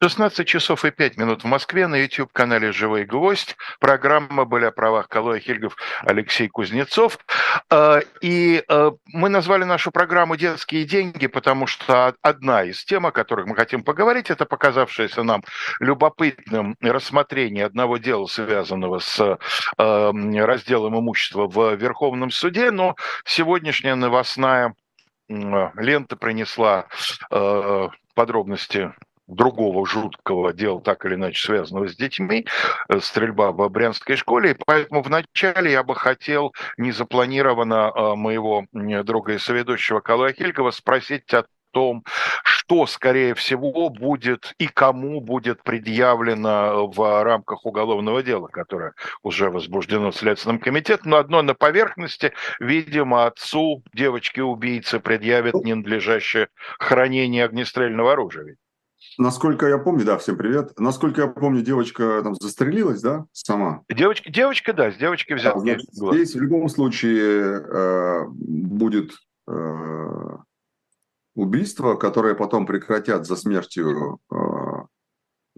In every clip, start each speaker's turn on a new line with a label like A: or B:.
A: 16 часов и 5 минут в Москве на YouTube-канале «Живой гвоздь». Программа были о правах Калоя Хильгов Алексей Кузнецов. А, и а, мы назвали нашу программу «Детские деньги», потому что одна из тем, о которых мы хотим поговорить, это показавшееся нам любопытным рассмотрение одного дела, связанного с а, разделом имущества в Верховном суде. Но сегодняшняя новостная лента принесла подробности другого жуткого дела, так или иначе связанного с детьми, э, стрельба в Брянской школе. Поэтому вначале я бы хотел незапланированно э, моего друга и соведущего Калая Хилькова спросить о том, что, скорее всего, будет и кому будет предъявлено в рамках уголовного дела, которое уже возбуждено Следственным комитетом. Но одно на поверхности, видимо, отцу девочки-убийцы предъявят ненадлежащее хранение огнестрельного оружия.
B: Насколько я помню, да, всем привет. Насколько я помню, девочка там застрелилась, да, сама?
A: Девочка, девочка да, с девочки взял. Да, значит,
B: здесь в любом случае э, будет э, убийство, которое потом прекратят за смертью э,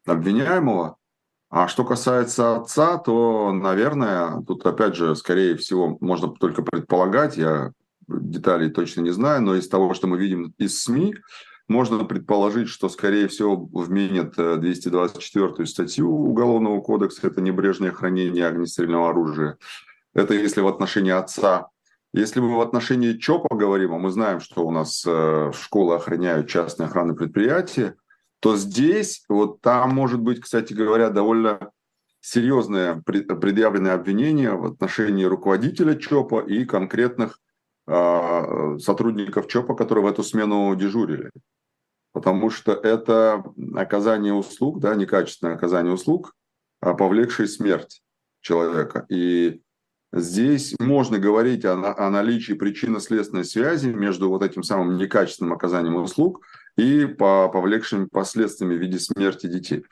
B: обвиняемого. А что касается отца, то, наверное, тут опять же, скорее всего, можно только предполагать, я деталей точно не знаю, но из того, что мы видим из СМИ, можно предположить, что, скорее всего, вменят 224 э, статью Уголовного кодекса, это небрежное хранение огнестрельного оружия. Это если в отношении отца. Если мы в отношении ЧОПа говорим, а мы знаем, что у нас э, школы охраняют частные охранные предприятия, то здесь, вот там может быть, кстати говоря, довольно серьезное предъявленное обвинение в отношении руководителя ЧОПа и конкретных а, сотрудников ЧОПа, которые в эту смену дежурили потому что это оказание услуг, да, некачественное оказание услуг, а повлекшее смерть человека. И здесь можно говорить о, о наличии причинно-следственной связи между вот этим самым некачественным оказанием услуг и по повлекшими последствиями в виде смерти детей.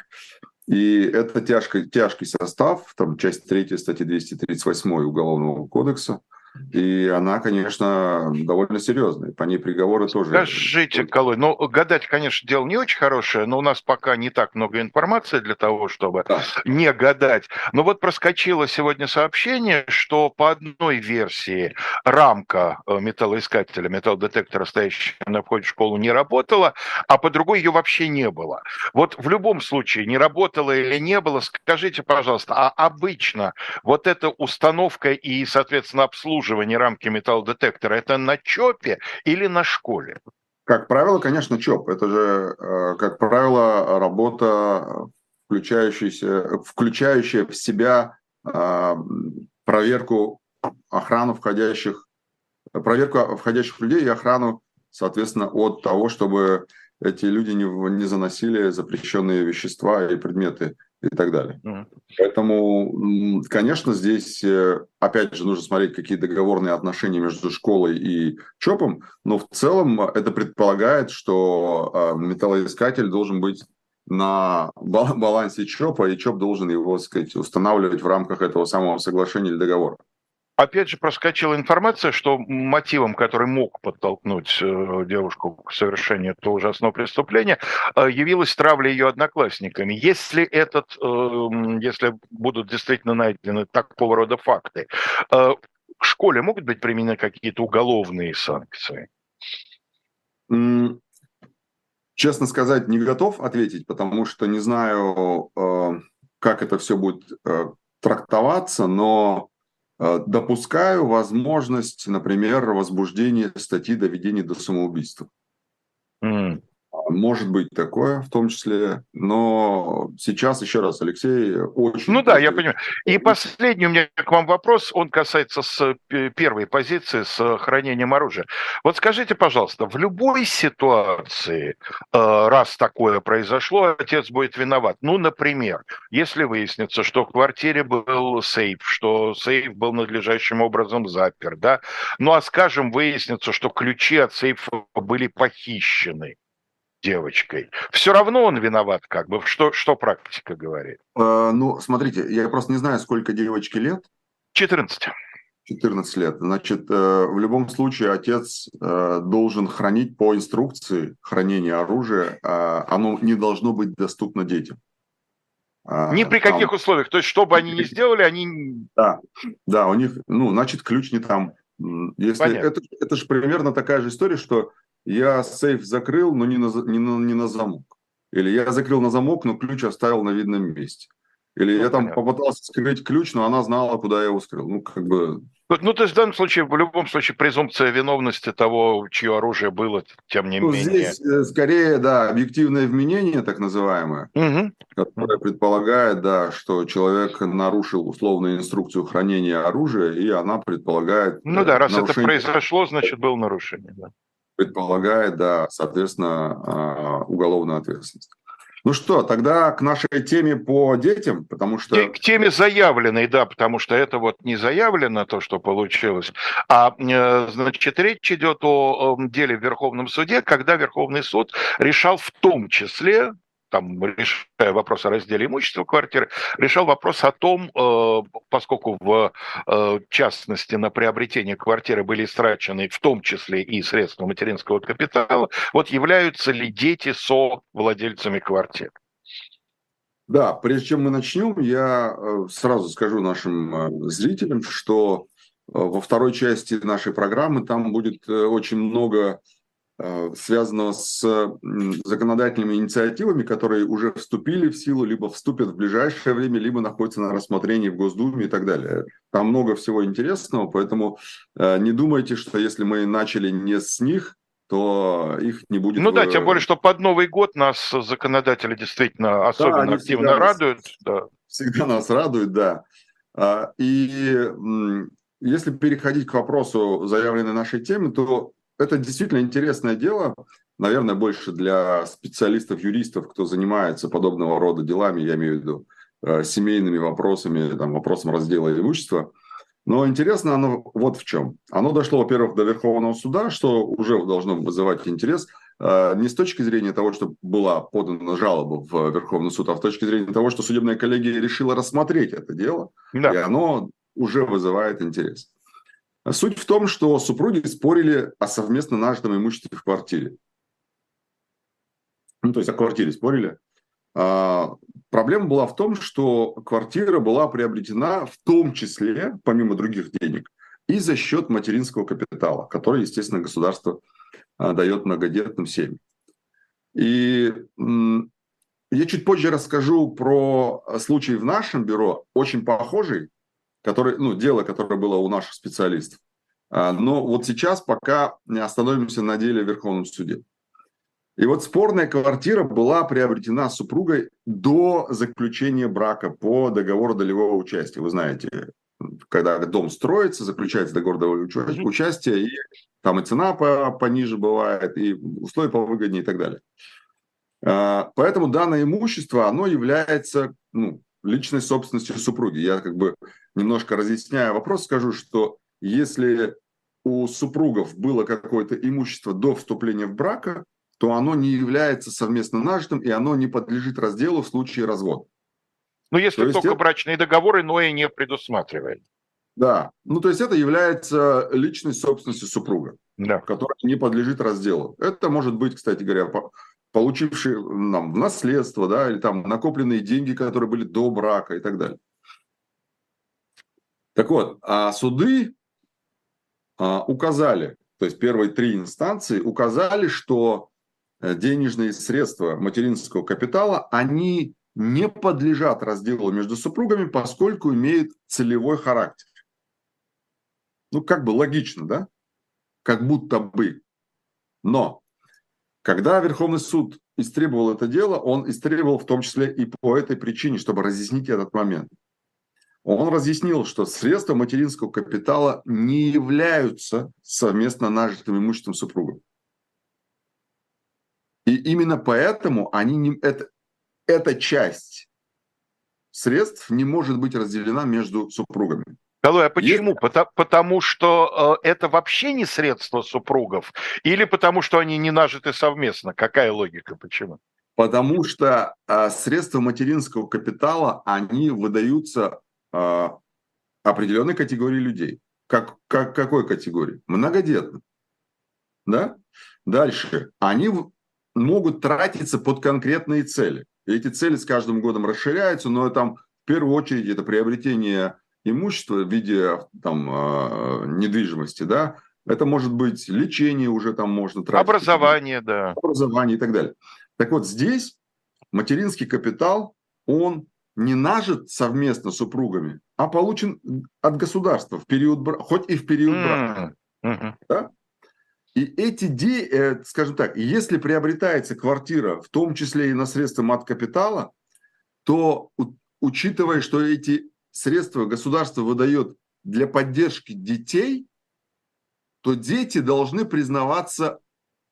B: И это тяжкий, тяжкий состав, там часть 3 статьи 238 Уголовного кодекса – и она, конечно, довольно серьезная. По ней приговоры тоже...
A: Скажите, Колой, ну, гадать, конечно, дело не очень хорошее, но у нас пока не так много информации для того, чтобы да. не гадать. Но вот проскочило сегодня сообщение, что по одной версии рамка э, металлоискателя, металлодетектора, стоящего на входе в школу, не работала, а по другой ее вообще не было. Вот в любом случае, не работало или не было, скажите, пожалуйста, а обычно вот эта установка и, соответственно, обслуживание обслуживание рамки металлодетектора, это на ЧОПе или на школе?
B: Как правило, конечно, ЧОП. Это же, э, как правило, работа, включающаяся, включающая в себя э, проверку охрану входящих, проверку входящих людей и охрану, соответственно, от того, чтобы эти люди не, не заносили запрещенные вещества и предметы и так далее. Mm. Поэтому, конечно, здесь, э, опять же, нужно смотреть, какие договорные отношения между школой и ЧОПом, но в целом это предполагает, что э, металлоискатель должен быть на балансе ЧОПа, и ЧОП должен его, сказать, устанавливать в рамках этого самого соглашения или договора.
A: Опять же, проскочила информация, что мотивом, который мог подтолкнуть э, девушку к совершению этого ужасного преступления, э, явилась травля ее одноклассниками. Если, этот, эм, если будут действительно найдены такого рода факты, э, к школе могут быть применены какие-то уголовные санкции?
B: Честно сказать, не готов ответить, потому что не знаю, как это все будет трактоваться, но Э, допускаю возможность, например, возбуждения статьи доведения до самоубийства. Mm. Может быть такое, в том числе, но сейчас еще раз, Алексей, очень...
A: Ну да, я понимаю. И последний у меня к вам вопрос, он касается с первой позиции, с хранением оружия. Вот скажите, пожалуйста, в любой ситуации, э, раз такое произошло, отец будет виноват. Ну, например, если выяснится, что в квартире был сейф, что сейф был надлежащим образом запер, да, ну а скажем, выяснится, что ключи от сейфа были похищены, девочкой. Все равно он виноват, как бы. Что, что практика говорит?
B: Э, ну, смотрите, я просто не знаю, сколько девочке лет.
A: 14.
B: 14 лет. Значит, э, в любом случае отец э, должен хранить по инструкции хранения оружия. А оно не должно быть доступно детям.
A: А, Ни при каких там... условиях. То есть, что бы они ни сделали, они...
B: Да, да, у них, ну, значит, ключ не там. Если это, это же примерно такая же история, что я сейф закрыл, но не на, не, на, не на замок. Или я закрыл на замок, но ключ оставил на видном месте. Или ну, я там понятно. попытался скрыть ключ, но она знала, куда я его скрыл. Ну, как бы...
A: Ну, то есть в данном случае, в любом случае, презумпция виновности того, чье оружие было, тем не ну, менее.
B: Здесь э, скорее, да, объективное вменение, так называемое, угу. которое предполагает, да, что человек нарушил условную инструкцию хранения оружия, и она предполагает...
A: Ну да, раз нарушение... это произошло, значит, было нарушение, да.
B: Предполагает, да, соответственно, а, уголовную ответственность. Ну что, тогда к нашей теме по детям, потому что...
A: К теме заявленной, да, потому что это вот не заявлено, то, что получилось, а, э, значит, речь идет о деле в Верховном суде, когда Верховный суд решал в том числе, там, решая вопрос о разделе имущества квартиры, решал вопрос о том, э, поскольку в э, частности на приобретение квартиры были истрачены в том числе и средства материнского капитала, вот являются ли дети со владельцами квартир?
B: Да, прежде чем мы начнем, я э, сразу скажу нашим зрителям, что во второй части нашей программы там будет очень много Э, связанного с законодательными инициативами, которые уже вступили в силу, либо вступят в ближайшее время, либо находятся на рассмотрении в Госдуме и так далее. Там много всего интересного, поэтому э, не думайте, что если мы начали не с них, то их не будет.
A: Ну да, тем более, что под Новый год нас законодатели действительно особенно да, активно радуют.
B: Да. Всегда нас радуют, да. А, и если переходить к вопросу заявленной нашей темы, то это действительно интересное дело, наверное, больше для специалистов, юристов, кто занимается подобного рода делами, я имею в виду э, семейными вопросами, там, вопросом раздела имущества. Но интересно оно вот в чем. Оно дошло, во-первых, до Верховного суда, что уже должно вызывать интерес, э, не с точки зрения того, что была подана жалоба в Верховный суд, а в точке зрения того, что судебная коллегия решила рассмотреть это дело, да. и оно уже вызывает интерес. Суть в том, что супруги спорили о совместно нажитом имуществе в квартире. Ну, то есть о квартире спорили. А, проблема была в том, что квартира была приобретена в том числе, помимо других денег, и за счет материнского капитала, который, естественно, государство а, дает многодетным семьям. И я чуть позже расскажу про случай в нашем бюро, очень похожий, который, ну, дело, которое было у наших специалистов. А, но вот сейчас пока остановимся на деле в Верховном суде. И вот спорная квартира была приобретена супругой до заключения брака по договору долевого участия. Вы знаете, когда дом строится, заключается договор долевого участия, и там и цена пониже бывает, и условия повыгоднее и так далее. А, поэтому данное имущество, оно является ну, личной собственностью супруги. Я как бы немножко разъясняя вопрос, скажу, что если у супругов было какое-то имущество до вступления в брака, то оно не является совместно нажитым, и оно не подлежит разделу в случае развода.
A: Ну, если то только это... брачные договоры, но и не предусматривает.
B: Да, ну то есть это является личной собственностью супруга, да. которая не подлежит разделу. Это может быть, кстати говоря, получившие нам в наследство, да, или там накопленные деньги, которые были до брака и так далее. Так вот, а суды а, указали, то есть первые три инстанции указали, что э, денежные средства материнского капитала, они не подлежат разделу между супругами, поскольку имеют целевой характер. Ну, как бы логично, да? Как будто бы. Но когда Верховный суд истребовал это дело, он истребовал в том числе и по этой причине, чтобы разъяснить этот момент. Он разъяснил, что средства материнского капитала не являются совместно нажитым имуществом супругов. И именно поэтому они не, это, эта часть средств не может быть разделена между супругами.
A: Алло, а почему? Есть... Потому, потому что э, это вообще не средства супругов? Или потому что они не нажиты совместно? Какая логика? Почему?
B: Потому что э, средства материнского капитала, они выдаются э, определенной категории людей. Как, как, какой категории? Многодетным. Да? Дальше. Они могут тратиться под конкретные цели. И эти цели с каждым годом расширяются, но там в первую очередь это приобретение имущества в виде там, э, недвижимости, да, это может быть лечение уже там можно тратить.
A: Образование, да.
B: Образование и так далее. Так вот, здесь материнский капитал, он не нажит совместно с супругами, а получен от государства в период брака, хоть и в период брака. Mm-hmm. Да? И эти, де, э, скажем так, если приобретается квартира, в том числе и на средства мат-капитала, то учитывая, что эти средства государство выдает для поддержки детей, то дети должны признаваться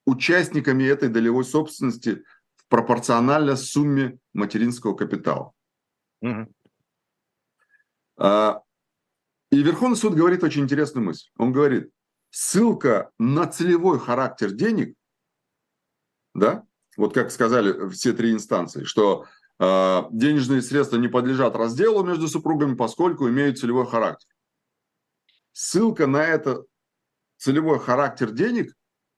B: участниками этой долевой собственности пропорционально сумме материнского капитала. Угу. И Верховный суд говорит очень интересную мысль. Он говорит, ссылка на целевой характер денег, да, вот как сказали все три инстанции, что денежные средства не подлежат разделу между супругами, поскольку имеют целевой характер. Ссылка на это целевой характер денег,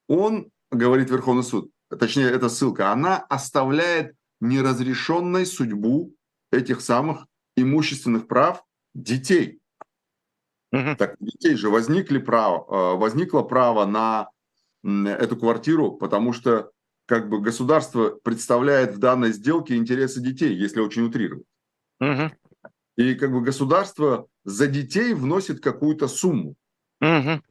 B: он, говорит Верховный суд, точнее, эта ссылка, она оставляет неразрешенной судьбу этих самых имущественных прав детей. Угу. Так детей же возникли право, э, возникло право на эту квартиру, потому что как бы государство представляет в данной сделке интересы детей, если очень утрировать. Угу. И как бы государство за детей вносит какую-то сумму. Угу.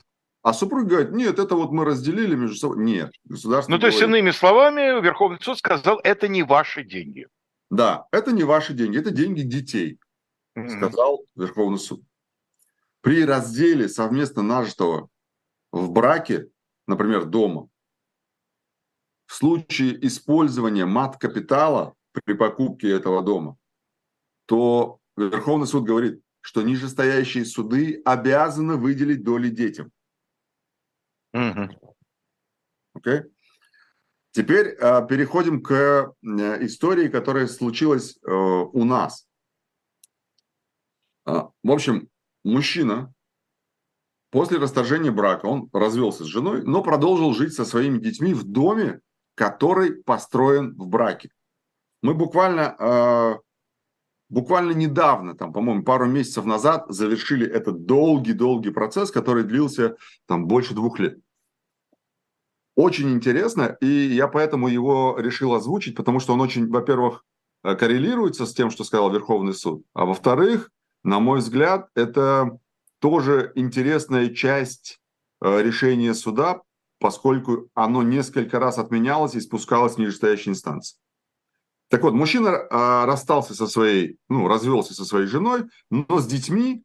B: А супруг говорит, нет, это вот мы разделили между собой. Нет,
A: государство... Ну, то есть, иными словами, Верховный суд сказал, это не ваши деньги.
B: Да, это не ваши деньги, это деньги детей, mm-hmm. сказал Верховный суд. При разделе совместно нажитого в браке, например, дома, в случае использования мат-капитала при покупке этого дома, то Верховный суд говорит, что нижестоящие суды обязаны выделить доли детям. Угу. Okay? Теперь э, переходим к э, истории, которая случилась э, у нас. Э, в общем, мужчина после расторжения брака, он развелся с женой, но продолжил жить со своими детьми в доме, который построен в браке. Мы буквально, э, буквально недавно, там, по-моему, пару месяцев назад завершили этот долгий-долгий процесс, который длился там больше двух лет. Очень интересно, и я поэтому его решил озвучить, потому что он очень, во-первых, э, коррелируется с тем, что сказал Верховный суд, а во-вторых, на мой взгляд, это тоже интересная часть э, решения суда, поскольку оно несколько раз отменялось и спускалось в нижестоящей инстанции. Так вот, мужчина э, расстался со своей, ну, развелся со своей женой, но с детьми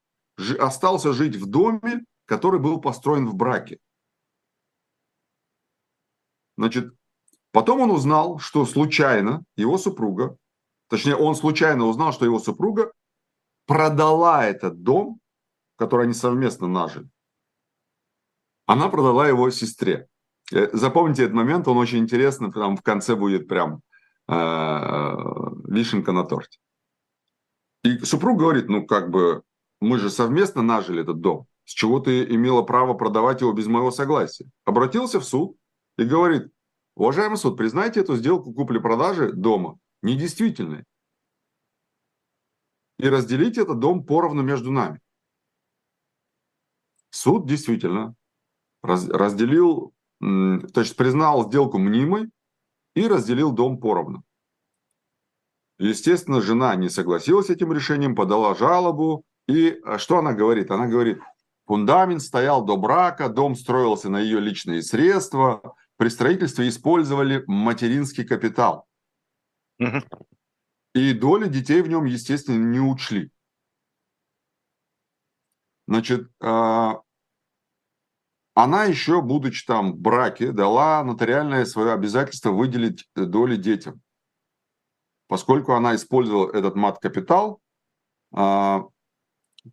B: остался жить в доме, который был построен в браке. Значит, потом он узнал, что случайно его супруга, точнее, он случайно узнал, что его супруга продала этот дом, который они совместно нажили. Она продала его сестре. Э, запомните этот момент, он очень интересный, там в конце будет прям э, вишенка на торте. И супруг говорит, ну как бы мы же совместно нажили этот дом. С чего ты имела право продавать его без моего согласия? Обратился в суд, и говорит, уважаемый суд, признайте эту сделку купли-продажи дома недействительной и разделите этот дом поровну между нами. Суд действительно раз, разделил, то есть признал сделку мнимой и разделил дом поровну. Естественно, жена не согласилась с этим решением, подала жалобу. И а, что она говорит? Она говорит, фундамент стоял до брака, дом строился на ее личные средства, при строительстве использовали материнский капитал. И доли детей в нем, естественно, не учли. Значит, а, она еще, будучи там в браке, дала нотариальное свое обязательство выделить доли детям. Поскольку она использовала этот мат-капитал, а,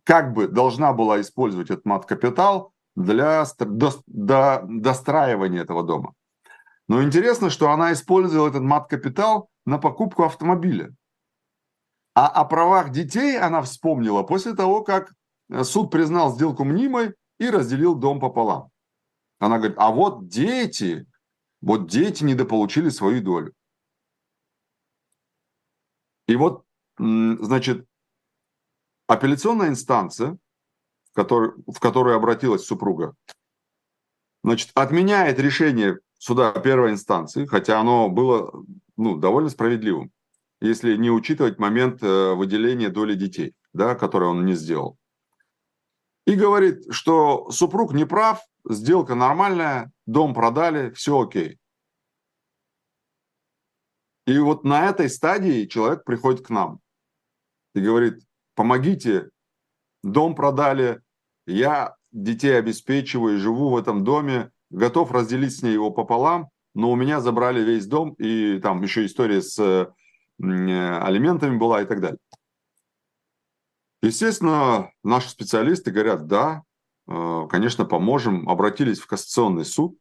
B: как бы должна была использовать этот мат-капитал для достраивания этого дома. Но интересно, что она использовала этот мат-капитал на покупку автомобиля. А о правах детей она вспомнила после того, как суд признал сделку мнимой и разделил дом пополам. Она говорит, а вот дети, вот дети недополучили свою долю. И вот, значит, апелляционная инстанция, в, который, в которую обратилась супруга, значит, отменяет решение суда первой инстанции, хотя оно было ну, довольно справедливым, если не учитывать момент э, выделения доли детей, да, который он не сделал. И говорит, что супруг не прав, сделка нормальная, дом продали, все окей. И вот на этой стадии человек приходит к нам и говорит, помогите, дом продали, я детей обеспечиваю, живу в этом доме, готов разделить с ней его пополам, но у меня забрали весь дом, и там еще история с э, алиментами была и так далее. Естественно, наши специалисты говорят, да, э, конечно, поможем. Обратились в Кассационный суд.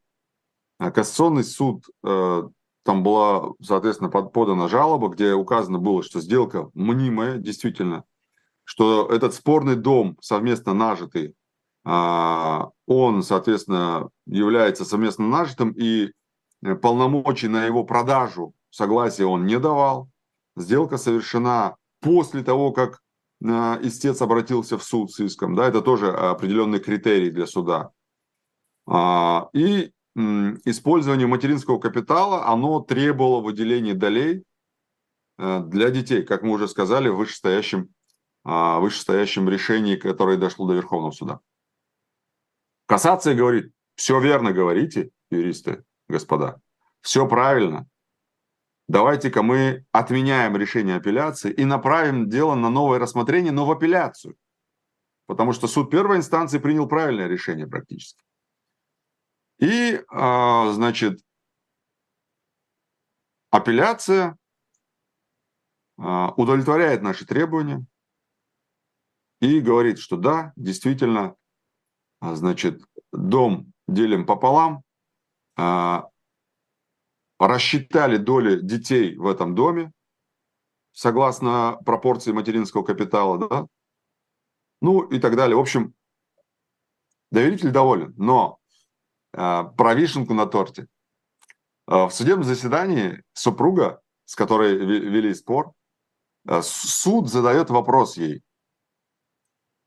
B: А Кассационный суд, э, там была, соответственно, подана жалоба, где указано было, что сделка мнимая, действительно, что этот спорный дом, совместно нажитый, а, он, соответственно, является совместно нажитым, и полномочий на его продажу согласия он не давал. Сделка совершена после того, как истец обратился в суд с иском. Да, это тоже определенный критерий для суда. А, и использование материнского капитала, оно требовало выделения долей э, для детей, как мы уже сказали, в вышестоящем, а, вышестоящем решении, которое дошло до Верховного суда. Кассация говорит, все верно говорите, юристы, господа, все правильно. Давайте-ка мы отменяем решение апелляции и направим дело на новое рассмотрение, но в апелляцию. Потому что суд первой инстанции принял правильное решение практически. И, а, значит, апелляция а, удовлетворяет наши требования и говорит, что да, действительно, а, значит, дом делим пополам, рассчитали доли детей в этом доме, согласно пропорции материнского капитала, да, ну и так далее. В общем, доверитель доволен, но а, про вишенку на торте. В судебном заседании супруга, с которой вели спор, суд задает вопрос ей.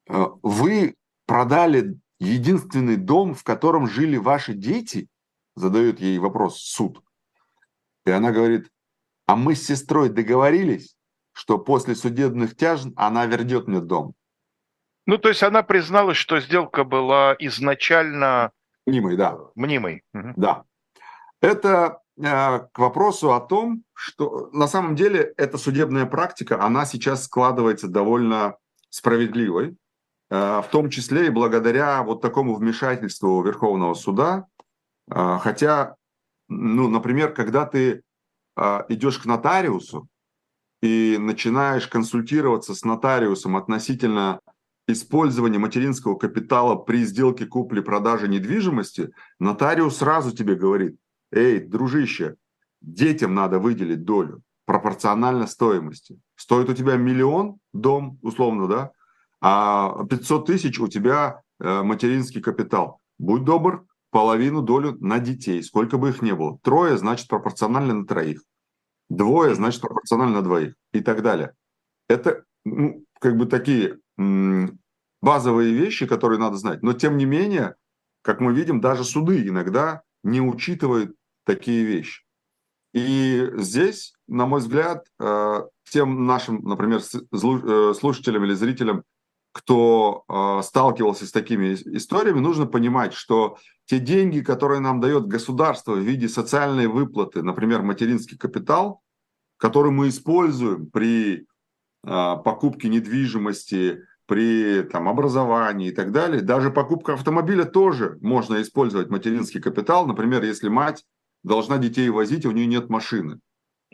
B: Вы продали единственный дом, в котором жили ваши дети? Задает ей вопрос суд. И она говорит, а мы с сестрой договорились, что после судебных тяжн она вернет мне дом.
A: Ну, то есть она призналась, что сделка была изначально...
B: Мнимой, да.
A: Мнимой.
B: Да. Это э, к вопросу о том, что на самом деле эта судебная практика, она сейчас складывается довольно справедливой. Э, в том числе и благодаря вот такому вмешательству Верховного суда. Э, хотя, ну, например, когда ты э, идешь к нотариусу и начинаешь консультироваться с нотариусом относительно использования материнского капитала при сделке купли-продажи недвижимости, нотариус сразу тебе говорит, эй, дружище, детям надо выделить долю пропорционально стоимости. Стоит у тебя миллион дом, условно, да, а 500 тысяч у тебя э, материнский капитал. Будь добр, половину долю на детей, сколько бы их ни было. Трое, значит, пропорционально на троих. Двое, значит, пропорционально на двоих. И так далее. Это ну, как бы такие базовые вещи, которые надо знать. Но тем не менее, как мы видим, даже суды иногда не учитывают такие вещи. И здесь, на мой взгляд, э, тем нашим, например, э, слушателям или зрителям, кто э, сталкивался с такими историями, нужно понимать, что те деньги, которые нам дает государство в виде социальной выплаты, например, материнский капитал, который мы используем при э, покупке недвижимости, при там, образовании и так далее, даже покупка автомобиля тоже можно использовать материнский капитал. Например, если мать должна детей возить, а у нее нет машины,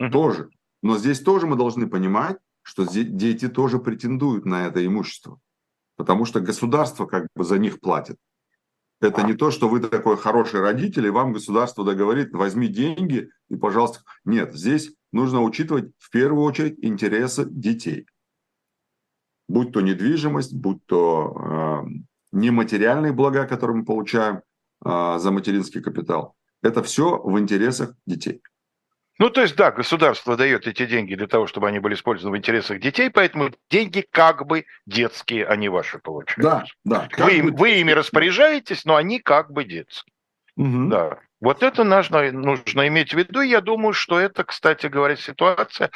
B: uh-huh. тоже. Но здесь тоже мы должны понимать, что дети тоже претендуют на это имущество потому что государство как бы за них платит. Это не то, что вы такой хороший родитель, и вам государство договорит, возьми деньги и, пожалуйста. Нет, здесь нужно учитывать в первую очередь интересы детей. Будь то недвижимость, будь то нематериальные блага, которые мы получаем а, за материнский капитал. Это все в интересах детей.
A: Ну, то есть, да, государство дает эти деньги для того, чтобы они были использованы в интересах детей, поэтому деньги как бы детские, а не ваши получаются.
B: Да,
A: да. Вы, бы... вы ими распоряжаетесь, но они как бы детские. Угу. Да. Вот это нужно, нужно иметь в виду. Я думаю, что это, кстати говоря, ситуация,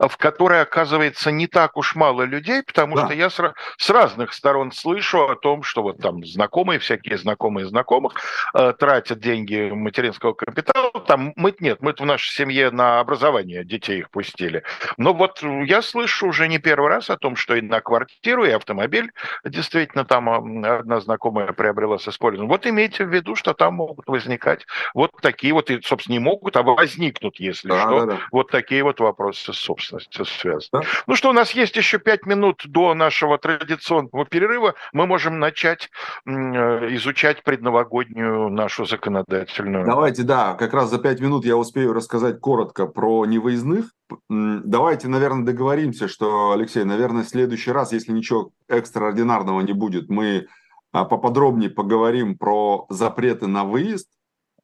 A: в которой оказывается не так уж мало людей, потому да. что я с, с разных сторон слышу о том, что вот там знакомые, всякие знакомые знакомых э, тратят деньги материнского капитала. Там мы нет, мы в нашей семье на образование детей их пустили. Но вот я слышу уже не первый раз о том, что и на квартиру, и автомобиль действительно там одна знакомая приобрела с использованием. Вот имейте в виду, что там могут возникать вот такие вот, собственно, не могут, а возникнут, если да, что, да, да. вот такие вот вопросы с собственностью связаны. Да. Ну что, у нас есть еще пять минут до нашего традиционного перерыва. Мы можем начать э, изучать предновогоднюю нашу законодательную.
B: Давайте, да, как раз за пять минут я успею рассказать коротко про невыездных. Давайте, наверное, договоримся, что, Алексей, наверное, в следующий раз, если ничего экстраординарного не будет, мы а, поподробнее поговорим про запреты на выезд,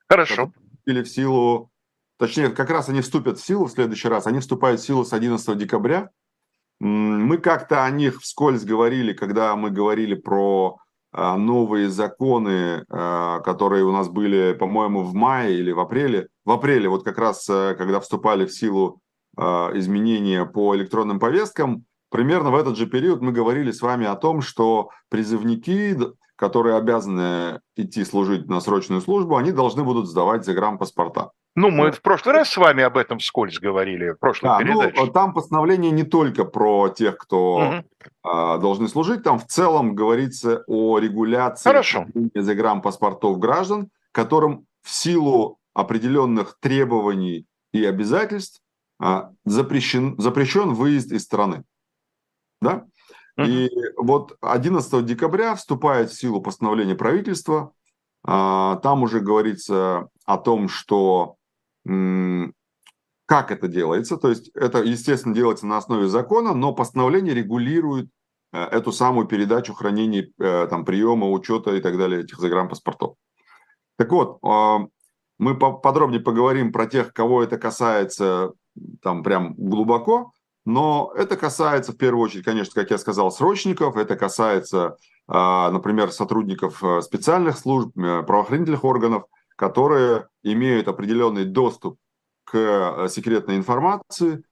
A: Хорошо.
B: Или в силу, точнее, как раз они вступят в силу в следующий раз, они вступают в силу с 11 декабря. Мы как-то о них вскользь говорили, когда мы говорили про а, новые законы, а, которые у нас были, по-моему, в мае или в апреле. В апреле, вот как раз, э, когда вступали в силу а, изменения по электронным повесткам, примерно в этот же период мы говорили с вами о том, что призывники которые обязаны идти служить на срочную службу, они должны будут сдавать загранпаспорта.
A: Ну, мы в прошлый раз с вами об этом вскользь говорили, в прошлой да,
B: передаче. Ну, там постановление не только про тех, кто угу. должны служить, там в целом говорится о регуляции
A: Хорошо.
B: загранпаспортов граждан, которым в силу определенных требований и обязательств а, запрещен, запрещен выезд из страны. Да? И вот 11 декабря вступает в силу постановление правительства. А, там уже говорится о том, что как это делается. То есть это, естественно, делается на основе закона, но постановление регулирует э, эту самую передачу, хранение, э, там, приема, учета и так далее этих загранпаспортов. Так вот, а, мы подробнее поговорим про тех, кого это касается там прям глубоко. Но это касается, в первую очередь, конечно, как я сказал, срочников, это касается, а, например, сотрудников э, специальных служб, э, правоохранительных органов, которые имеют определенный доступ к э, секретной информации.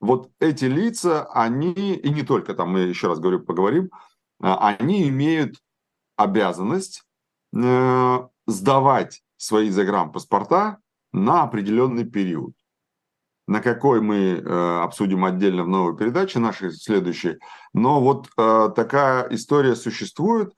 B: Вот эти лица, они, и не только там, мы еще раз говорю, поговорим, они имеют обязанность сдавать свои загранпаспорта на определенный период на какой мы э, обсудим отдельно в новой передаче нашей следующей. Но вот э, такая история существует.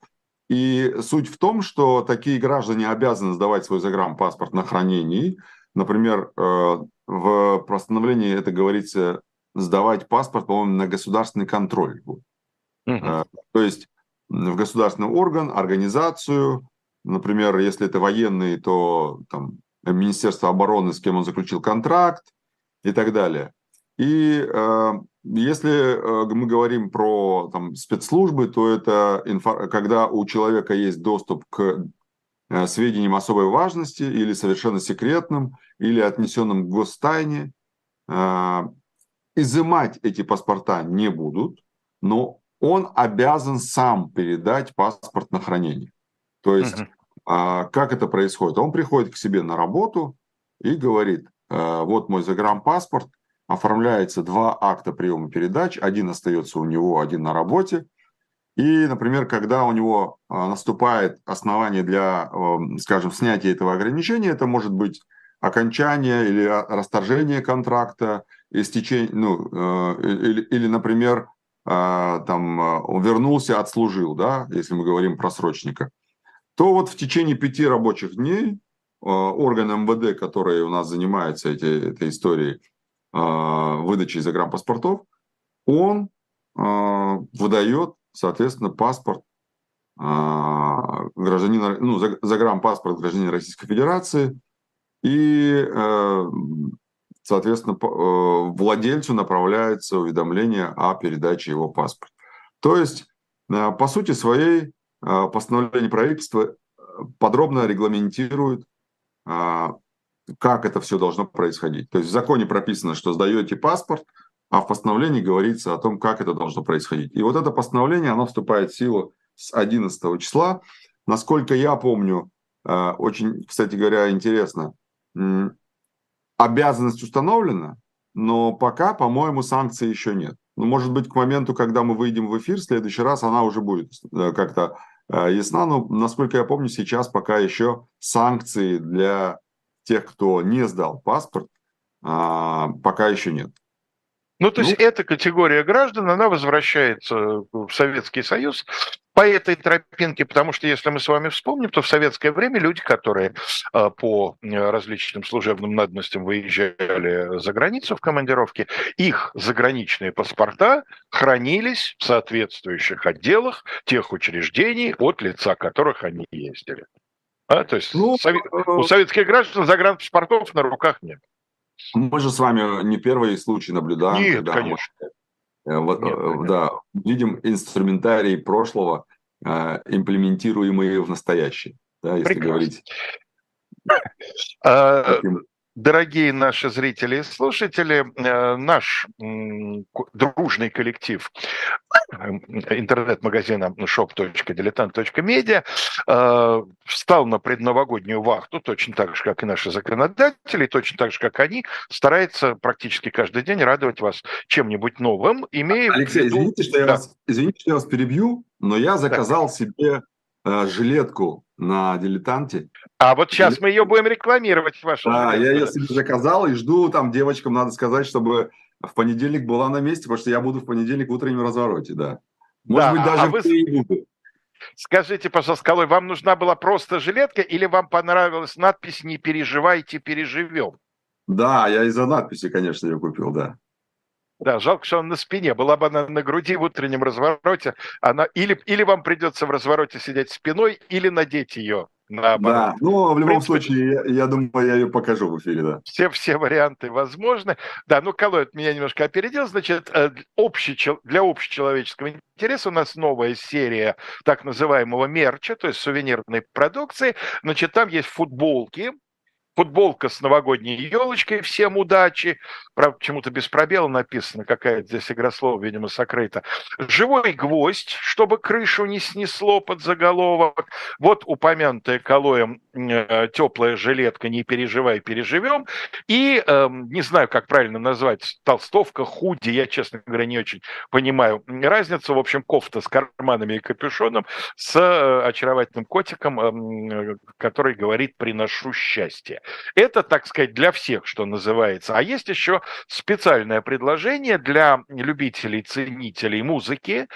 B: И суть в том, что такие граждане обязаны сдавать свой загранпаспорт на хранение. Например, э, в постановлении это говорится сдавать паспорт, по-моему, на государственный контроль. Угу. Э, то есть в государственный орган, организацию, например, если это военный, то там, Министерство обороны, с кем он заключил контракт, и так далее. И э, если э, мы говорим про там, спецслужбы, то это инфо- когда у человека есть доступ к э, сведениям особой важности или совершенно секретным, или отнесенным к гостайне. Э, изымать эти паспорта не будут, но он обязан сам передать паспорт на хранение. То есть, uh как это происходит? Он приходит к себе на работу и говорит, Э, вот мой загранпаспорт, оформляется два акта приема передач, один остается у него, один на работе. И, например, когда у него э, наступает основание для, эм, скажем, снятия этого ограничения, это может быть окончание или расторжение контракта, истечение, ну, э, или, или, например, там, он вернулся, отслужил, да, если мы говорим про срочника, то вот в течение пяти рабочих дней орган МВД, который у нас занимается эти, этой историей а, выдачи загранпаспортов, он а, выдает, соответственно, паспорт гражданина, ну, загранпаспорт гражданина Российской Федерации, и, соответственно, владельцу направляется уведомление о передаче его паспорта. То есть, по сути своей, постановление правительства подробно регламентирует, как это все должно происходить. То есть в законе прописано, что сдаете паспорт, а в постановлении говорится о том, как это должно происходить. И вот это постановление, оно вступает в силу с 11 числа. Насколько я помню, э, очень, кстати говоря, интересно, обязанность установлена, но пока, по-моему, санкций еще нет. Ну, может быть, к моменту, когда мы выйдем в эфир, в следующий раз она уже будет э, как-то ясна. Но, насколько я помню, сейчас пока еще санкции для тех, кто не сдал паспорт, а, пока еще нет.
A: Ну, то есть ну, эта категория граждан, она возвращается в Советский Союз по этой тропинке, потому что, если мы с вами вспомним, то в советское время люди, которые а, по различным служебным надобностям выезжали за границу в командировке, их заграничные паспорта хранились в соответствующих отделах тех учреждений, от лица которых они ездили. А, то есть ну, у э, советских граждан загранпаспортов на руках нет.
B: Мы же с вами не первый случай наблюдаем.
A: Нет, когда конечно.
B: Мы, э, вот, Нет, э, конечно. Да, видим инструментарий прошлого, имплементируемые в настоящее. Да, если Прекрасно. говорить.
A: А, Дорогие наши зрители и слушатели, э, наш дружный коллектив интернет-магазина shop.diletant.media э, встал на предновогоднюю вахту, точно так же, как и наши законодатели, точно так же, как они, старается практически каждый день радовать вас чем-нибудь новым. Имея
B: Алексей, виду... извините, что я да. вас, извините, что я вас перебью, но я заказал да. себе э, жилетку на дилетанте.
A: А вот сейчас мы ее будем рекламировать.
B: Вашу да, я ее себе заказал и жду, там девочкам надо сказать, чтобы в понедельник была на месте, потому что я буду в понедельник в утреннем развороте, да. Может да, быть, даже а вы...
A: не буду. Скажите, пожалуйста, Колой, вам нужна была просто жилетка или вам понравилась надпись «Не переживайте, переживем»?
B: Да, я из-за надписи, конечно, ее купил, да.
A: Да, жалко, что он на спине. Была бы она на груди в утреннем развороте. Она или, или вам придется в развороте сидеть спиной, или надеть ее наоборот.
B: Да, ну, в любом принципе, случае, я, я думаю, я ее покажу в эфире, да.
A: Все, все варианты возможны. Да, ну, Колой меня немножко опередил. Значит, э, общий, для общечеловеческого интереса у нас новая серия так называемого мерча, то есть сувенирной продукции. Значит, там есть футболки, футболка с новогодней елочкой, всем удачи. Правда, почему-то без пробела написано, какая-то здесь игра слов, видимо, сокрыта. Живой гвоздь, чтобы крышу не снесло под заголовок. Вот упомянутая Калоем э, теплая жилетка «Не переживай, переживем». И, э, не знаю, как правильно назвать, толстовка, худи, я, честно говоря, не очень понимаю разницу. В общем, кофта с карманами и капюшоном с э, очаровательным котиком, э, который говорит «приношу счастье». Это, так сказать, для всех, что называется. А есть еще специальное предложение для любителей, ценителей музыки.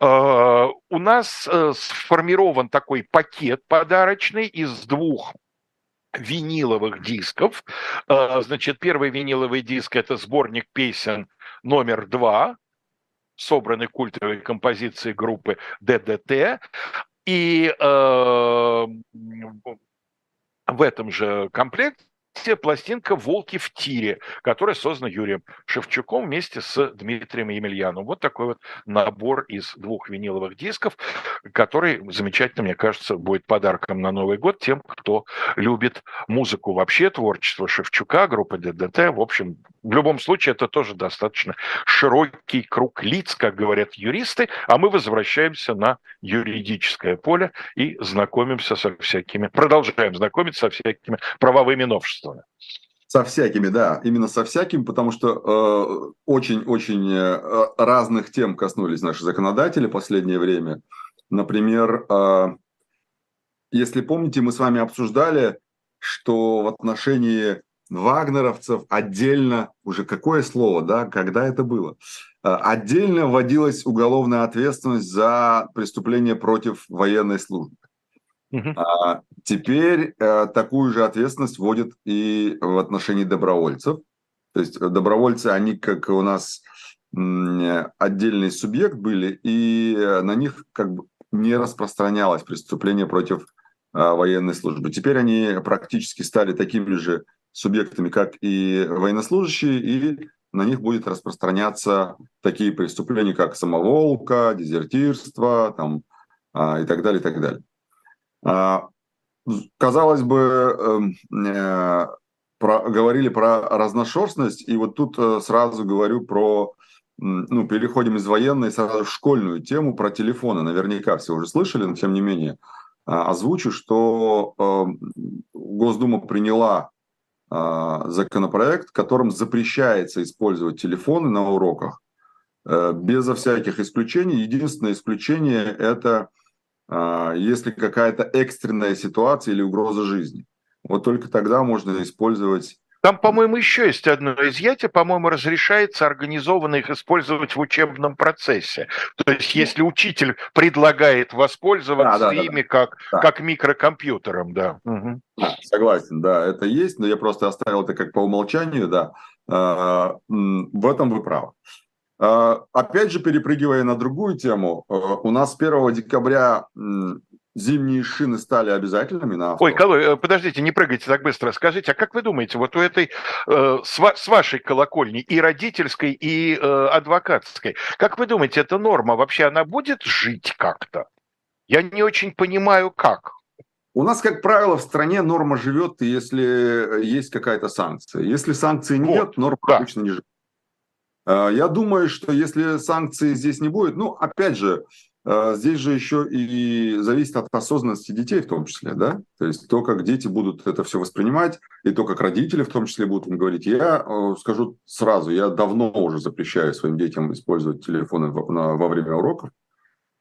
A: Э, у нас э, сформирован такой пакет подарочный из двух виниловых дисков. Э, значит, первый виниловый диск – это сборник песен номер два, собраны культовые композиции группы ДДТ. И э, в этом же комплекте пластинка «Волки в тире», которая создана Юрием Шевчуком вместе с Дмитрием Емельяном. Вот такой вот набор из двух виниловых дисков, который замечательно, мне кажется, будет подарком на Новый год тем, кто любит музыку вообще, творчество Шевчука, группы ДДТ. В общем, в любом случае, это тоже достаточно широкий круг лиц, как говорят юристы, а мы возвращаемся на юридическое поле и знакомимся со всякими, продолжаем знакомиться со всякими правовыми новшествами.
B: Со всякими, да, именно со всякими, потому что очень-очень э, э, разных тем коснулись наши законодатели в последнее время. Например, э, если помните, мы с вами обсуждали, что в отношении вагнеровцев отдельно, уже какое слово, да, когда это было, э, отдельно вводилась уголовная ответственность за преступление против военной службы. Угу. А теперь а, такую же ответственность вводят и в отношении добровольцев. То есть добровольцы, они как у нас отдельный субъект были, и на них как бы не распространялось преступление против военной службы. Теперь они практически стали такими же субъектами, как и военнослужащие, и на них будет распространяться такие преступления, как самоволка, дезертирство, там, а, и так далее, и так далее. А, казалось бы, эм, э, про, говорили про разношерстность, и вот тут э, сразу говорю про, ну, переходим из военной сразу в школьную тему про телефоны. Наверняка все уже слышали, но тем не менее а, озвучу, что эм, Госдума приняла законопроект, которым запрещается использовать телефоны на уроках э, безо всяких исключений. Единственное исключение – это а, если какая-то экстренная ситуация или угроза жизни. Вот только тогда можно использовать
A: там, по-моему, еще есть одно изъятие, по-моему, разрешается организованно их использовать в учебном процессе. То есть, если учитель предлагает воспользоваться да, да, ими да, как, да. как микрокомпьютером, да. Угу.
B: Согласен, да, это есть, но я просто оставил это как по умолчанию, да. А, в этом вы правы. А, опять же, перепрыгивая на другую тему, э, у нас 1 декабря зимние шины стали обязательными на авто.
A: Ой, Колой, э, подождите, не прыгайте так быстро. Скажите, а как вы думаете, вот у этой, э, с, вашей колокольни, и родительской, и адвокатской, как вы думаете, эта норма вообще, она будет жить как-то? Я не очень понимаю, как.
B: У нас, как правило, в стране норма живет, если есть какая-то санкция. Если санкции вот, нет, норма да. обычно не живет. Э, я думаю, что если санкций здесь не будет, ну, опять же, э, здесь же еще и зависит от осознанности детей в том числе, да? То есть то, как дети будут это все воспринимать, и то, как родители в том числе будут им говорить. Я э, скажу сразу, я давно уже запрещаю своим детям использовать телефоны во время уроков.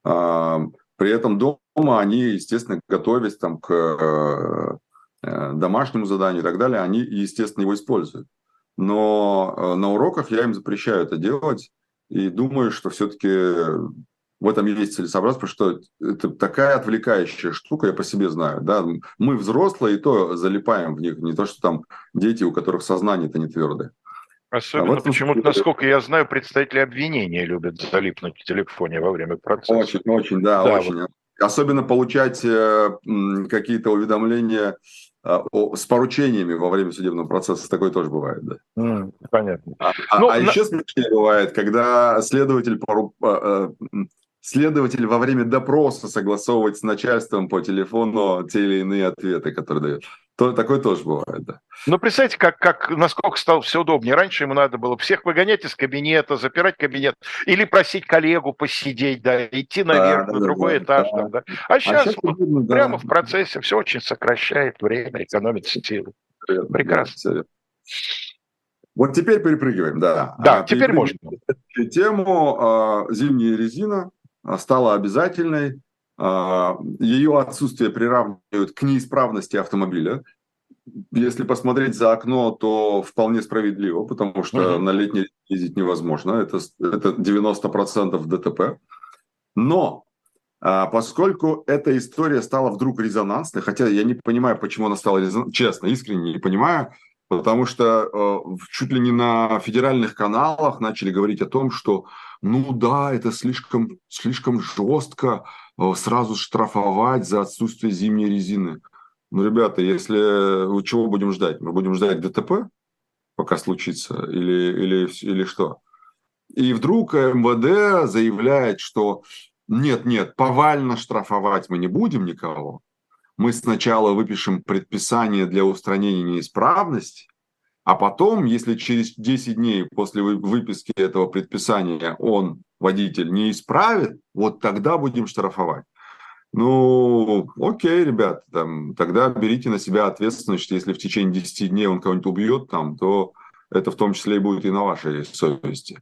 B: При этом дома они, естественно, готовясь там к домашнему заданию и так далее, они, естественно, его используют но э, на уроках я им запрещаю это делать, и думаю, что все-таки в этом есть целесообразность, потому что это такая отвлекающая штука, я по себе знаю. Да? Мы взрослые, и то залипаем в них, не то, что там дети, у которых сознание-то не твердое.
A: Особенно а почему-то, насколько я знаю, представители обвинения любят залипнуть в телефоне во время процесса.
B: Очень, очень, да, да очень. Вот. Особенно получать э, какие-то уведомления а, с поручениями во время судебного процесса такое тоже бывает, да.
A: Mm, понятно.
B: А, а ну, а на... еще смешнее бывает, когда следователь, пору... А, следователь во время допроса согласовывает с начальством по телефону те или иные ответы, которые дает то такое тоже бывает, да.
A: Ну, представьте, как, как, насколько стало все удобнее. Раньше ему надо было всех выгонять из кабинета, запирать кабинет, или просить коллегу посидеть, да, идти наверх да, на да, другой да, этаж. Да. Там, да. А сейчас, а сейчас вот, прямо да. в процессе все очень сокращает время, экономит силы. Прекрасно. Да,
B: вот теперь перепрыгиваем, да.
A: Да, а, теперь можно.
B: Тему э, зимняя резина стала обязательной а, ее отсутствие приравнивают к неисправности автомобиля. Если посмотреть за окно, то вполне справедливо, потому что uh-huh. на летней ездить невозможно. Это, это 90% ДТП. Но а, поскольку эта история стала вдруг резонансной, хотя я не понимаю, почему она стала резонансной, честно, искренне не понимаю, потому что э, чуть ли не на федеральных каналах начали говорить о том, что ну да, это слишком, слишком жестко, Э, сразу штрафовать за отсутствие зимней резины. Ну, ребята, если чего будем ждать? Мы будем ждать ДТП, пока случится, или, или, или что? И вдруг МВД заявляет, что нет, нет, повально штрафовать мы не будем никого. Мы сначала выпишем предписание для устранения неисправности, а потом, если через 10 дней после выписки этого предписания он водитель не исправит, вот тогда будем штрафовать. Ну, окей, ребят, там, тогда берите на себя ответственность, если в течение 10 дней он кого-нибудь убьет, там, то это в том числе и будет и на вашей совести.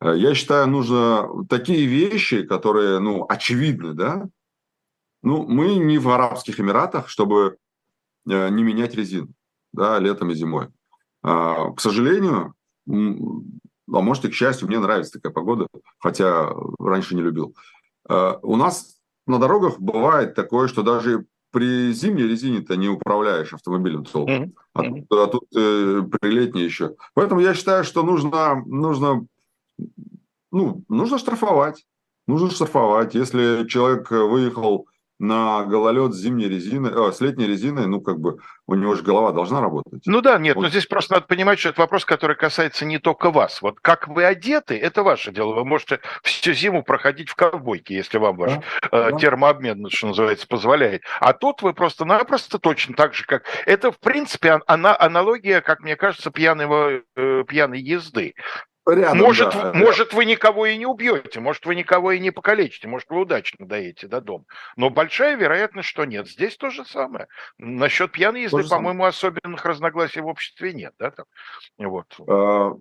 B: Э, я считаю, нужно такие вещи, которые, ну, очевидны, да, ну, мы не в Арабских Эмиратах, чтобы э, не менять резину, да, летом и зимой. А, к сожалению, а может и к счастью, мне нравится такая погода, хотя раньше не любил. А, у нас на дорогах бывает такое, что даже при зимней резине ты не управляешь автомобилем толком, а тут, а тут э, при летней еще. Поэтому я считаю, что нужно, нужно, ну, нужно штрафовать. Нужно штрафовать. Если человек выехал на гололед с зимней резиной, э, с летней резиной, ну, как бы, у него же голова должна работать.
A: Ну да, нет, вот. но здесь просто надо понимать, что это вопрос, который касается не только вас. Вот как вы одеты, это ваше дело. Вы можете всю зиму проходить в ковбойке, если вам ваш да, э, да. термообмен, что называется, позволяет. А тут вы просто-напросто точно так же, как... Это, в принципе, она, аналогия, как мне кажется, пьяного, э, пьяной езды. Рядом, может, да, может, вы никого и не убьете, может, вы никого и не покалечите, может, вы удачно доедете до дома. Но большая вероятность, что нет. Здесь то же самое. Насчет пьяной езды, по-моему, особенных разногласий в обществе нет. Да, там? Вот.
B: А,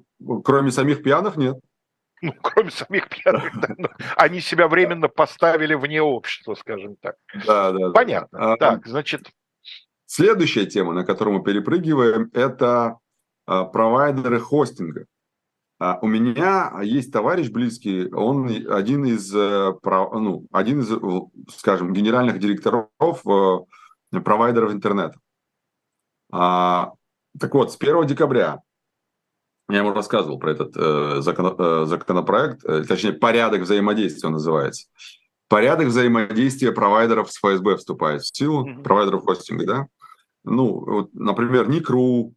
B: кроме самих пьяных, нет.
A: Ну, кроме самих пьяных, да, они себя временно поставили вне общества, скажем так. Да, да. Понятно. Да. Так, значит.
B: Следующая тема, на которую мы перепрыгиваем, это а, провайдеры хостинга. А у меня есть товарищ близкий, он один из, э, ну, один из, скажем, генеральных директоров э, провайдеров интернета. А, так вот, с 1 декабря, я ему рассказывал про этот э, закон, законопроект, точнее, порядок взаимодействия он называется. Порядок взаимодействия провайдеров с ФСБ вступает в силу, mm-hmm. провайдеров хостинга, да. Ну, вот, например, Никру,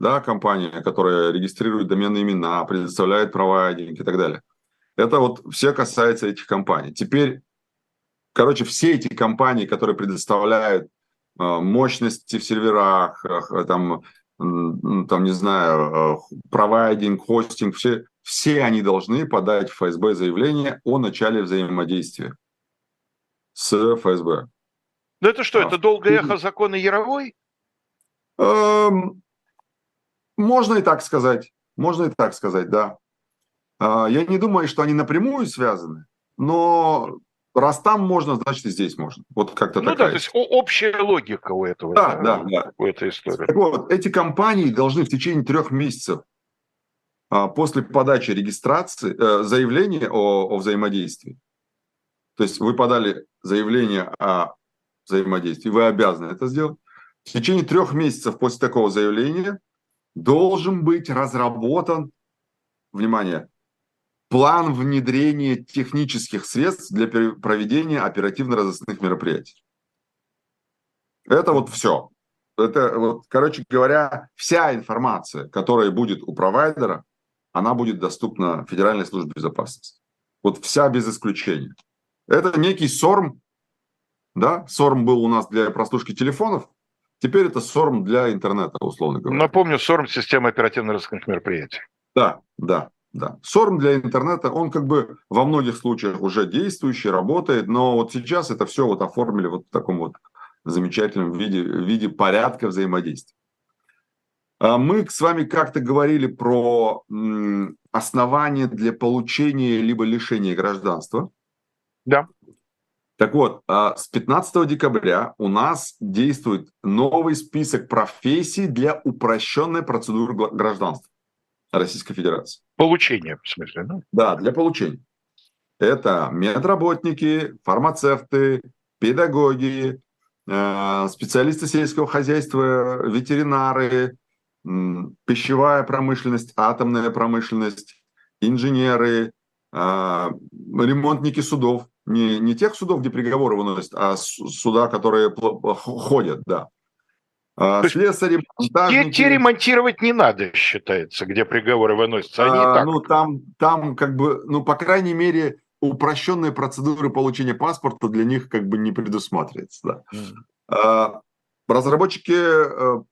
B: да, компания, которая регистрирует доменные имена, предоставляет провайдинг и так далее. Это вот все касается этих компаний. Теперь, короче, все эти компании, которые предоставляют э, мощности в серверах, э, там, там, не знаю, э, провайдинг, хостинг, все, все они должны подать в ФСБ заявление о начале взаимодействия с ФСБ.
A: Ну это что, а, это долгое эхо закона Яровой?
B: Эм, можно и так сказать. Можно и так сказать, да. А, я не думаю, что они напрямую связаны, но раз там можно, значит и здесь можно. Вот как-то ну такая. да, то есть
A: общая логика у этого.
B: Да, да, да.
A: У этой истории.
B: Так вот, эти компании должны в течение трех месяцев а, после подачи регистрации, э, заявления о, о взаимодействии, то есть вы подали заявление о взаимодействии, вы обязаны это сделать. В течение трех месяцев после такого заявления должен быть разработан, внимание, план внедрения технических средств для проведения оперативно-розыскных мероприятий. Это вот все. Это, вот, короче говоря, вся информация, которая будет у провайдера, она будет доступна Федеральной службе безопасности. Вот вся без исключения. Это некий СОРМ, да, СОРМ был у нас для прослушки телефонов, Теперь это СОРМ для интернета, условно говоря.
A: Напомню, СОРМ – система оперативно-розыскных мероприятий.
B: Да, да, да. СОРМ для интернета, он как бы во многих случаях уже действующий, работает, но вот сейчас это все вот оформили вот в таком вот замечательном виде, виде порядка взаимодействия. А мы с вами как-то говорили про основания для получения либо лишения гражданства.
A: Да.
B: Так вот, а, с 15 декабря у нас действует новый список профессий для упрощенной процедуры гражданства Российской Федерации.
A: Получение, в смысле,
B: да? Да, для получения. Это медработники, фармацевты, педагоги, э, специалисты сельского хозяйства, ветеринары, пищевая промышленность, атомная промышленность, инженеры, а, ремонтники судов, не, не тех судов, где приговоры выносят, а суда, которые ходят, да.
A: А, слесари, монтажники... Те, те ремонтировать не надо, считается, где приговоры выносятся. Они а,
B: так. Ну, там, там как бы, ну, по крайней мере, упрощенные процедуры получения паспорта для них как бы не предусматривается. Да. Mm. А, разработчики э,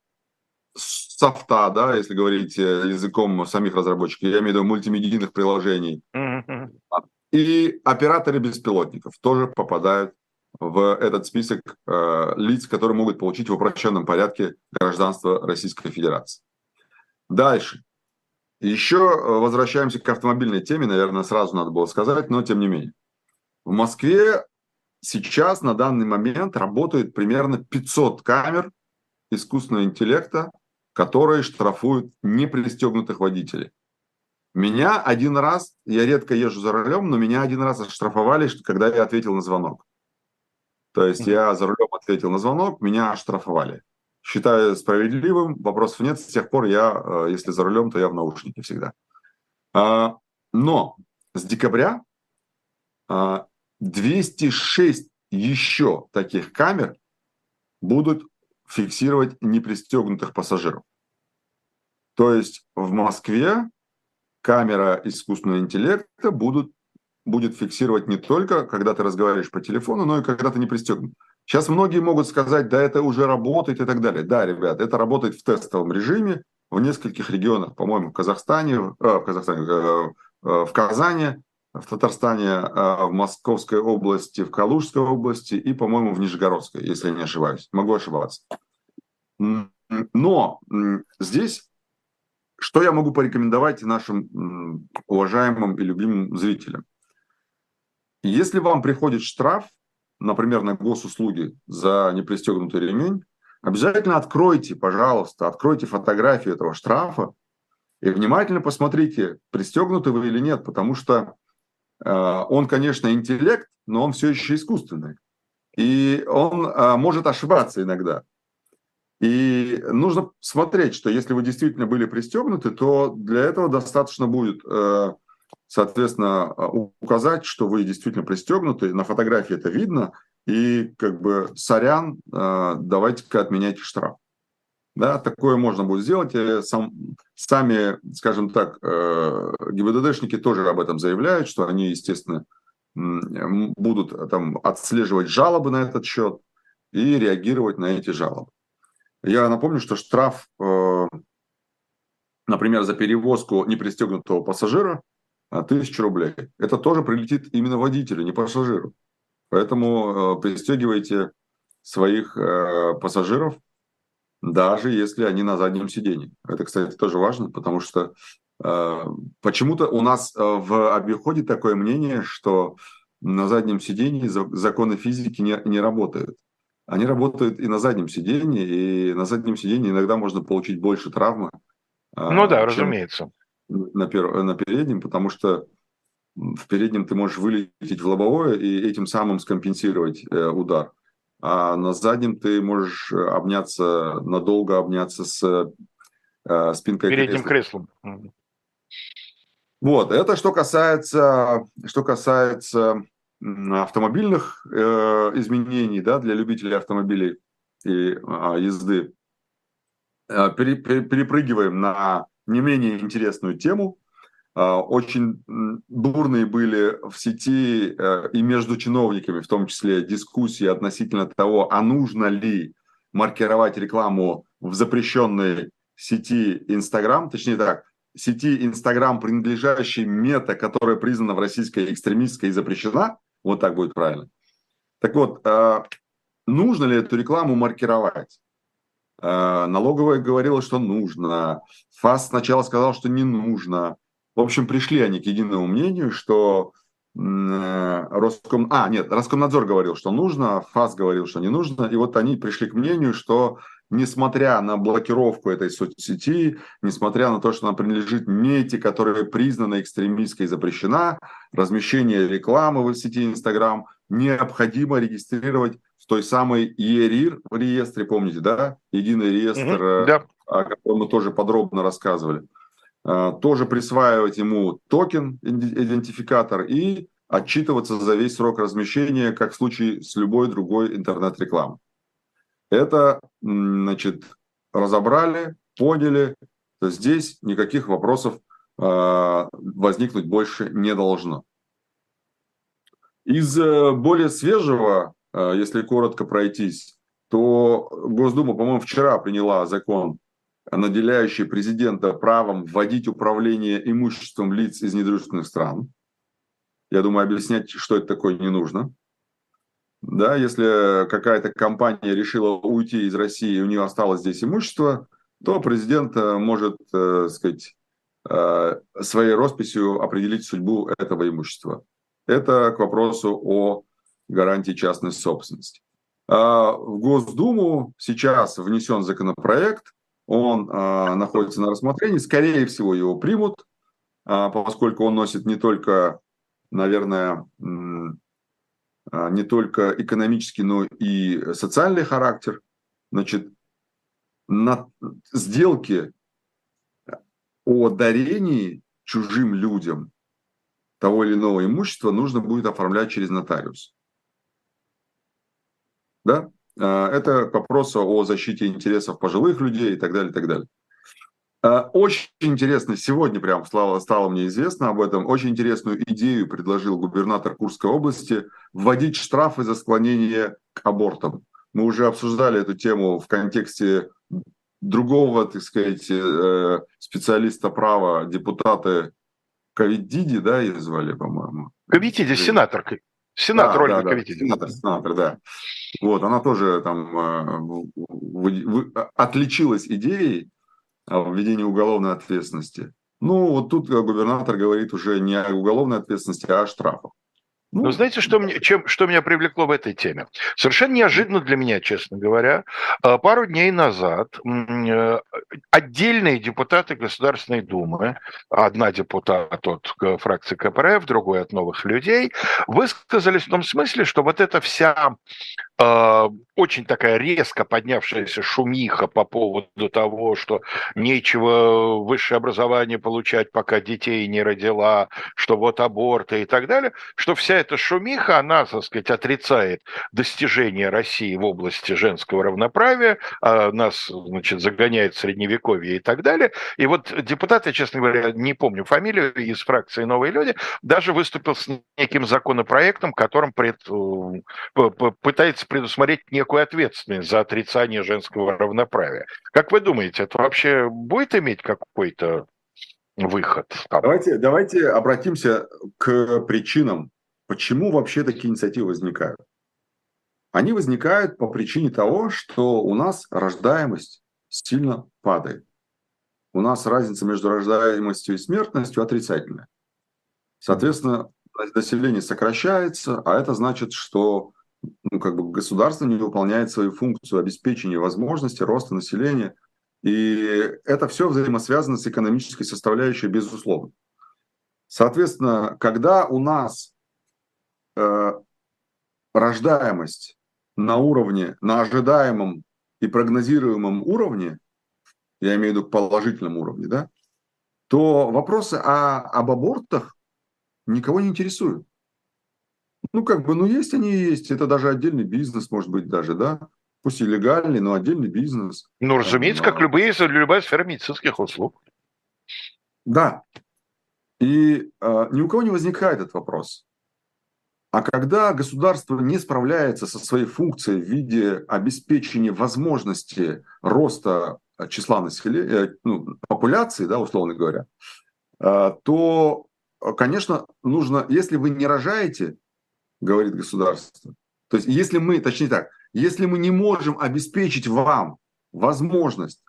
B: софта, да, если говорить языком самих разработчиков, я имею в виду мультимедийных приложений, mm-hmm. И операторы беспилотников тоже попадают в этот список э, лиц, которые могут получить в упрощенном порядке гражданство Российской Федерации. Дальше. Еще э, возвращаемся к автомобильной теме, наверное, сразу надо было сказать, но тем не менее. В Москве сейчас на данный момент работает примерно 500 камер искусственного интеллекта которые штрафуют непристегнутых водителей. Меня один раз, я редко езжу за рулем, но меня один раз оштрафовали, когда я ответил на звонок. То есть я за рулем ответил на звонок, меня оштрафовали. Считаю справедливым, вопросов нет. С тех пор я, э, если за рулем, то я в наушнике всегда. А, но с декабря 206 еще таких камер будут фиксировать непристегнутых пассажиров. То есть в Москве камера искусственного интеллекта будут, будет фиксировать не только, когда ты разговариваешь по телефону, но и когда ты не пристегнут. Сейчас многие могут сказать, да, это уже работает и так далее. Да, ребят, это работает в тестовом режиме в нескольких регионах, по-моему, в Казахстане, э, в Казахстане, э, э, в Казани, в Татарстане, в Московской области, в Калужской области и, по-моему, в Нижегородской, если я не ошибаюсь. Могу ошибаться. Но здесь что я могу порекомендовать нашим уважаемым и любимым зрителям? Если вам приходит штраф, например, на госуслуги за непристегнутый ремень, обязательно откройте, пожалуйста, откройте фотографию этого штрафа и внимательно посмотрите, пристегнуты вы или нет, потому что э, он, конечно, интеллект, но он все еще искусственный. И он э, может ошибаться иногда. И нужно смотреть, что если вы действительно были пристегнуты, то для этого достаточно будет, э, соответственно, указать, что вы действительно пристегнуты. На фотографии это видно. И как бы сорян, э, давайте-ка отменяйте штраф. Да, такое можно будет сделать. Сам, сами, скажем так, э, ГИБДДшники тоже об этом заявляют, что они, естественно, будут там отслеживать жалобы на этот счет и реагировать на эти жалобы. Я напомню, что штраф, э, например, за перевозку непристегнутого пассажира тысяча рублей. Это тоже прилетит именно водителю, не пассажиру. Поэтому э, пристегивайте своих э, пассажиров, даже если они на заднем сидении. Это, кстати, тоже важно, потому что почему-то у нас в обиходе такое мнение, что на заднем сидении законы физики не, не работают они работают и на заднем сиденье, и на заднем сиденье иногда можно получить больше травмы.
A: А, ну да, разумеется.
B: На, пер, на переднем, потому что в переднем ты можешь вылететь в лобовое и этим самым скомпенсировать э, удар. А на заднем ты можешь обняться, надолго обняться с э, спинкой
A: Передним кресла. креслом.
B: Вот, это что касается, что касается автомобильных э, изменений да, для любителей автомобилей и э, езды, э, пере, пере, перепрыгиваем на не менее интересную тему. Э, очень бурные были в сети э, и между чиновниками, в том числе, дискуссии относительно того, а нужно ли маркировать рекламу в запрещенной сети Инстаграм, точнее так, сети Инстаграм, принадлежащей мета, которая признана в российской экстремистской и запрещена, вот так будет правильно. Так вот, а, нужно ли эту рекламу маркировать? А, налоговая говорила, что нужно. ФАС сначала сказал, что не нужно. В общем, пришли они к единому мнению, что э, Роском... А, нет, Роскомнадзор говорил, что нужно, ФАС говорил, что не нужно. И вот они пришли к мнению, что несмотря на блокировку этой соцсети, несмотря на то, что она принадлежит МЕТИ, которая признана экстремистской и запрещена, размещение рекламы в сети Инстаграм необходимо регистрировать в той самой ЕРИР в реестре, помните, да? Единый реестр, угу, да. о котором мы тоже подробно рассказывали. А, тоже присваивать ему токен, идентификатор и отчитываться за весь срок размещения, как в случае с любой другой интернет-рекламой. Это, значит, разобрали, поняли, то здесь никаких вопросов э, возникнуть больше не должно. Из э, более свежего, э, если коротко пройтись, то Госдума, по-моему, вчера приняла закон, наделяющий президента правом вводить управление имуществом лиц из недружественных стран. Я думаю, объяснять, что это такое, не нужно. Да, если какая-то компания решила уйти из России, и у нее осталось здесь имущество, то президент э, может, так э, сказать, э, своей росписью определить судьбу этого имущества. Это к вопросу о гарантии частной собственности. А в Госдуму сейчас внесен законопроект, он находится на рассмотрении, скорее всего его примут, а, поскольку он носит не только, наверное, не только экономический, но и социальный характер. Значит, на сделки о дарении чужим людям того или иного имущества нужно будет оформлять через нотариус. Да? Это к вопросу о защите интересов пожилых людей и так далее, и так далее. Очень интересно, сегодня прям стало, стало мне известно об этом, очень интересную идею предложил губернатор Курской области вводить штрафы за склонение к абортам. Мы уже обсуждали эту тему в контексте другого, так сказать, э, специалиста права, депутаты Ковидиди, да, ее звали, по-моему.
A: Ковидиди, сенатор. Сенатор, да, Ольга да, Ковидиди.
B: Сенатор, сенатор, да. Вот, она тоже там э, вы, вы, отличилась идеей о введении уголовной ответственности. Ну, вот тут губернатор говорит уже не о уголовной ответственности, а о штрафах.
A: Ну, ну, знаете, что, мне, чем, что меня привлекло в этой теме? Совершенно неожиданно для меня, честно говоря, а, пару дней назад э, отдельные депутаты Государственной Думы, одна депутат от фракции КПРФ, другой от новых людей, высказались в том смысле, что вот эта вся очень такая резко поднявшаяся шумиха по поводу того, что нечего высшее образование получать, пока детей не родила, что вот аборты и так далее, что вся эта шумиха, она, так сказать, отрицает достижения России в области женского равноправия, а нас, значит, загоняет в средневековье и так далее. И вот депутат, я, честно говоря, не помню фамилию, из фракции «Новые люди», даже выступил с неким законопроектом, которым пред, э, пытается предусмотреть некую ответственность за отрицание женского равноправия. Как вы думаете, это вообще будет иметь какой-то выход?
B: Там? Давайте, давайте обратимся к причинам, почему вообще такие инициативы возникают. Они возникают по причине того, что у нас рождаемость сильно падает. У нас разница между рождаемостью и смертностью отрицательная. Соответственно, население сокращается, а это значит, что ну, как бы государство не выполняет свою функцию обеспечения возможности роста населения. И это все взаимосвязано с экономической составляющей, безусловно. Соответственно, когда у нас э, рождаемость на уровне, на ожидаемом и прогнозируемом уровне, я имею в виду положительном уровне, да, то вопросы о, об абортах никого не интересуют. Ну, как бы, ну, есть они и есть. Это даже отдельный бизнес, может быть, даже, да? Пусть и легальный, но отдельный бизнес.
A: Ну, разумеется, как любые, любая сфера медицинских услуг.
B: Да. И э, ни у кого не возникает этот вопрос. А когда государство не справляется со своей функцией в виде обеспечения возможности роста числа населения, э, ну, популяции, да, условно говоря, э, то, конечно, нужно, если вы не рожаете, говорит государство. То есть если мы, точнее так, если мы не можем обеспечить вам возможность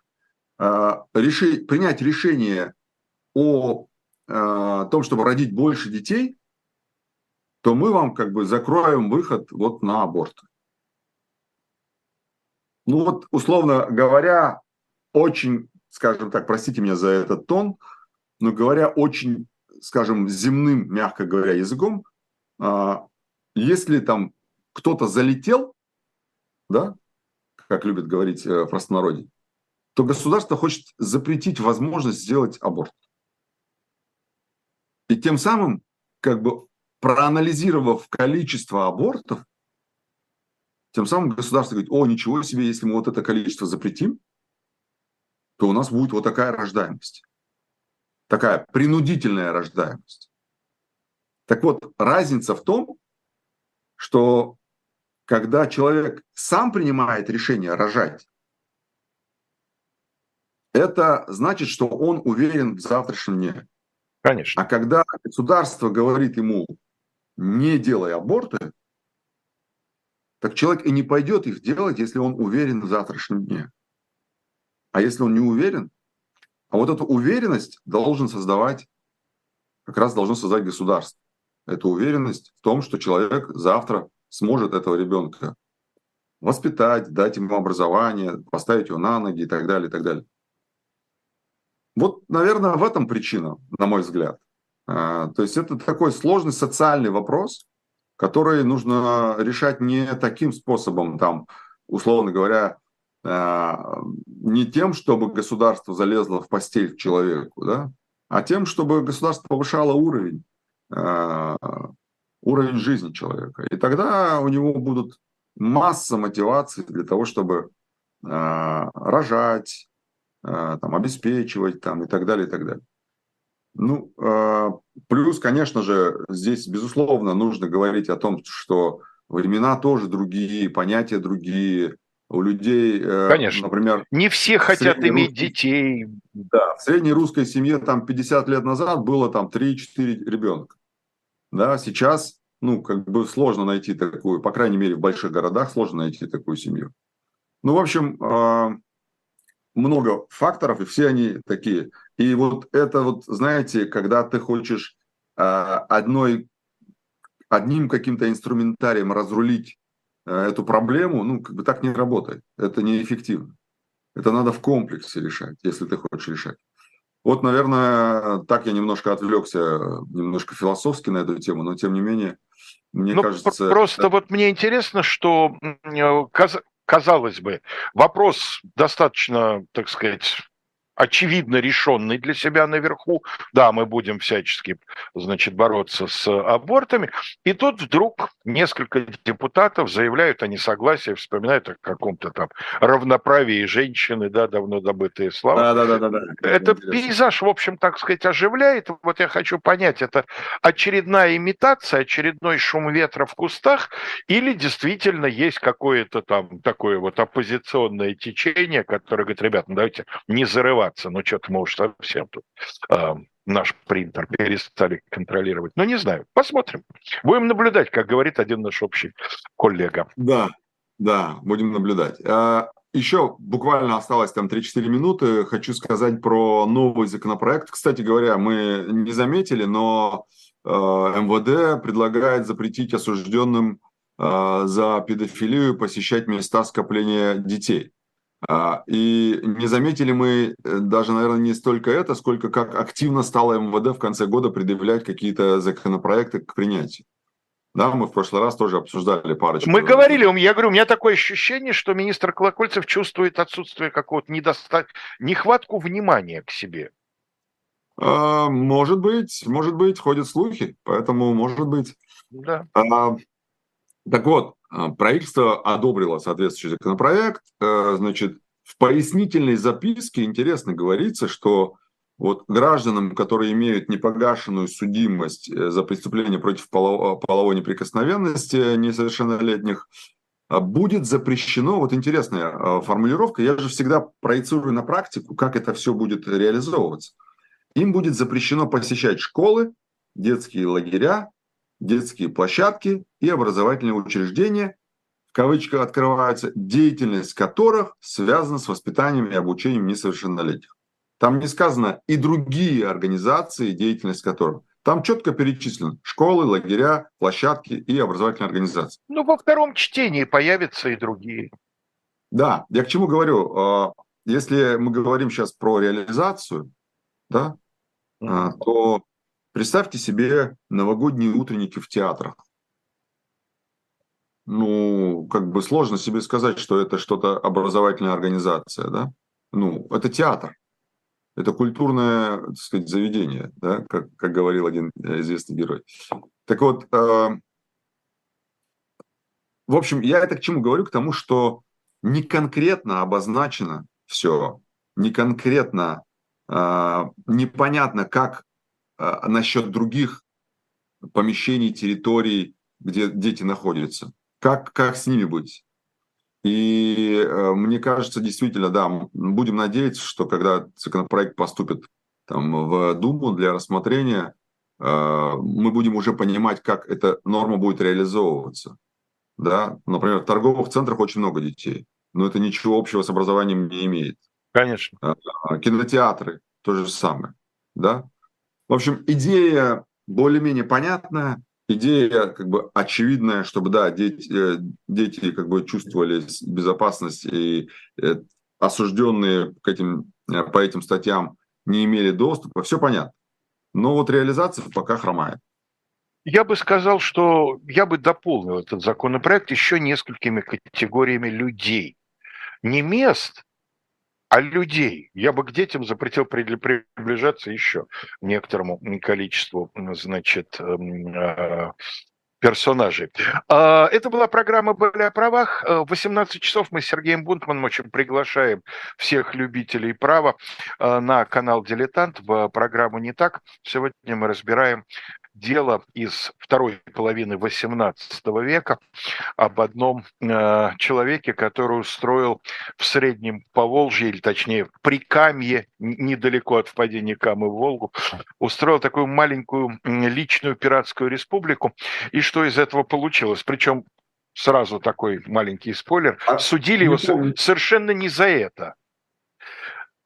B: э, реши, принять решение о э, том, чтобы родить больше детей, то мы вам как бы закроем выход вот на аборт. Ну вот, условно говоря, очень, скажем так, простите меня за этот тон, но говоря очень, скажем, земным, мягко говоря, языком, э, если там кто-то залетел, да, как любят говорить э, в простонародье, то государство хочет запретить возможность сделать аборт. И тем самым, как бы проанализировав количество абортов, тем самым государство говорит, о, ничего себе, если мы вот это количество запретим, то у нас будет вот такая рождаемость. Такая принудительная рождаемость. Так вот, разница в том, что когда человек сам принимает решение рожать, это значит, что он уверен в завтрашнем дне.
A: Конечно.
B: А когда государство говорит ему, не делай аборты, так человек и не пойдет их делать, если он уверен в завтрашнем дне. А если он не уверен, а вот эту уверенность должен создавать, как раз должно создать государство эту уверенность в том, что человек завтра сможет этого ребенка воспитать, дать ему образование, поставить его на ноги и так далее, и так далее. Вот, наверное, в этом причина, на мой взгляд. А, то есть это такой сложный социальный вопрос, который нужно решать не таким способом, там, условно говоря, а, не тем, чтобы государство залезло в постель к человеку, да, а тем, чтобы государство повышало уровень уровень жизни человека. И тогда у него будут масса мотиваций для того, чтобы э, рожать, э, там, обеспечивать там, и так далее, и так далее. Ну, плюс, конечно же, здесь, безусловно, нужно говорить о том, что времена тоже другие, понятия другие. У людей,
A: э, Конечно. например... Не все хотят иметь русской, детей.
B: Да, в средней русской семье там 50 лет назад было там 3-4 ребенка. Да, сейчас, ну, как бы сложно найти такую, по крайней мере, в больших городах сложно найти такую семью. Ну, в общем, э, много факторов, и все они такие. И вот это вот, знаете, когда ты хочешь э, одной, одним каким-то инструментарием разрулить э, эту проблему, ну, как бы так не работает. Это неэффективно. Это надо в комплексе решать, если ты хочешь решать. Вот, наверное, так я немножко отвлекся, немножко философски на эту тему, но тем не менее, мне ну, кажется...
A: Просто вот мне интересно, что э, казалось бы, вопрос достаточно, так сказать, очевидно решенный для себя наверху. Да, мы будем всячески, значит, бороться с абортами. И тут вдруг несколько депутатов заявляют о несогласии, вспоминают о каком-то там равноправии женщины, да, давно добытые слова. Да, да, да, да. Это пейзаж, в общем, так сказать, оживляет. Вот я хочу понять, это очередная имитация, очередной шум ветра в кустах, или действительно есть какое-то там такое вот оппозиционное течение, которое говорит, ребят, ну давайте не зарываться сдаваться. Ну, что-то мы уж совсем тут э, наш принтер перестали контролировать. Ну, не знаю. Посмотрим. Будем наблюдать, как говорит один наш общий коллега.
B: Да, да, будем наблюдать. А, еще буквально осталось там 3-4 минуты. Хочу сказать про новый законопроект. Кстати говоря, мы не заметили, но э, МВД предлагает запретить осужденным э, за педофилию посещать места скопления детей. А, и не заметили мы э, даже, наверное, не столько это, сколько как активно стало МВД в конце года предъявлять какие-то законопроекты к принятию. Да, мы в прошлый раз тоже обсуждали парочку.
A: Мы говорили, я говорю, у меня такое ощущение, что министр Колокольцев чувствует отсутствие какого-то недостатка, нехватку внимания к себе.
B: А, может быть, может быть, ходят слухи, поэтому может быть. Да. А, так вот, правительство одобрило соответствующий законопроект. Э, значит, в пояснительной записке интересно говорится, что вот гражданам, которые имеют непогашенную судимость э, за преступление против половой неприкосновенности несовершеннолетних, а, будет запрещено, вот интересная а, формулировка, я же всегда проецирую на практику, как это все будет реализовываться. Им будет запрещено посещать школы, детские лагеря, детские площадки и образовательные учреждения, в кавычках открываются, деятельность которых связана с воспитанием и обучением несовершеннолетних. Там не сказано и другие организации, деятельность которых. Там четко перечислено школы, лагеря, площадки и образовательные организации.
A: Ну, во втором чтении появятся и другие.
B: Да, я к чему говорю? А, если мы говорим сейчас про реализацию, да, mm-hmm. то Представьте себе новогодние утренники в театрах. Ну, как бы сложно себе сказать, что это что-то образовательная организация, да? Ну, это театр. Это культурное, так сказать, заведение, да, как, как говорил один э, известный герой. Так вот, э, в общем, я это к чему говорю? К тому, что не конкретно обозначено все, не конкретно, э, непонятно, как а, насчет других помещений, территорий, где дети находятся. Как, как с ними быть? И э, мне кажется, действительно, да, будем надеяться, что когда законопроект поступит там, в Думу для рассмотрения, э, мы будем уже понимать, как эта норма будет реализовываться. Да? Например, в торговых центрах очень много детей, но это ничего общего с образованием не имеет.
A: Конечно.
B: А, кинотеатры то же самое. Да? В общем, идея более-менее понятная, идея как бы очевидная, чтобы, да, дети, э, дети как бы чувствовали безопасность и э, осужденные к этим, э, по этим статьям не имели доступа, все понятно. Но вот реализация пока хромает.
A: Я бы сказал, что я бы дополнил этот законопроект еще несколькими категориями людей. Не мест, а людей. Я бы к детям запретил приближаться еще некоторому количеству, значит, эм, э, персонажей. А, это была программа «Были о правах». В 18 часов мы с Сергеем Бунтманом очень приглашаем всех любителей права на канал «Дилетант» в программу «Не так». Сегодня мы разбираем дело из второй половины XVIII века об одном э, человеке, который устроил в Среднем Поволжье, или точнее в Прикамье, недалеко от впадения Камы в Волгу, устроил такую маленькую личную пиратскую республику. И что из этого получилось? Причем сразу такой маленький спойлер, а, судили его помню. совершенно не за это.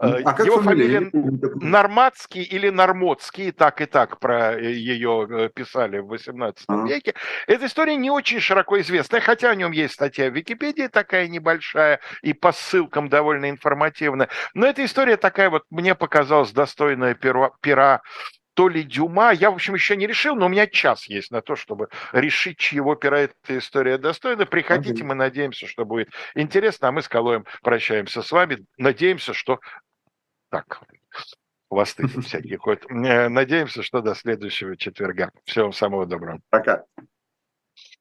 A: Э, а как Его фамилия, фамилия Норматский или Нормотский, так и так про э, ее э, писали в 18 а. веке. Эта история не очень широко известная, хотя о нем есть статья в Википедии такая небольшая и по ссылкам довольно информативная. Но эта история такая вот, мне показалась достойная пера, пера то ли Дюма, я, в общем, еще не решил, но у меня час есть на то, чтобы решить, чьего пера эта история достойна. Приходите, мы надеемся, что будет интересно, а мы с Калоем прощаемся с вами. Надеемся, что так, хвосты всякие ходят. Надеемся, что до следующего четверга. Всего самого доброго.
B: Пока.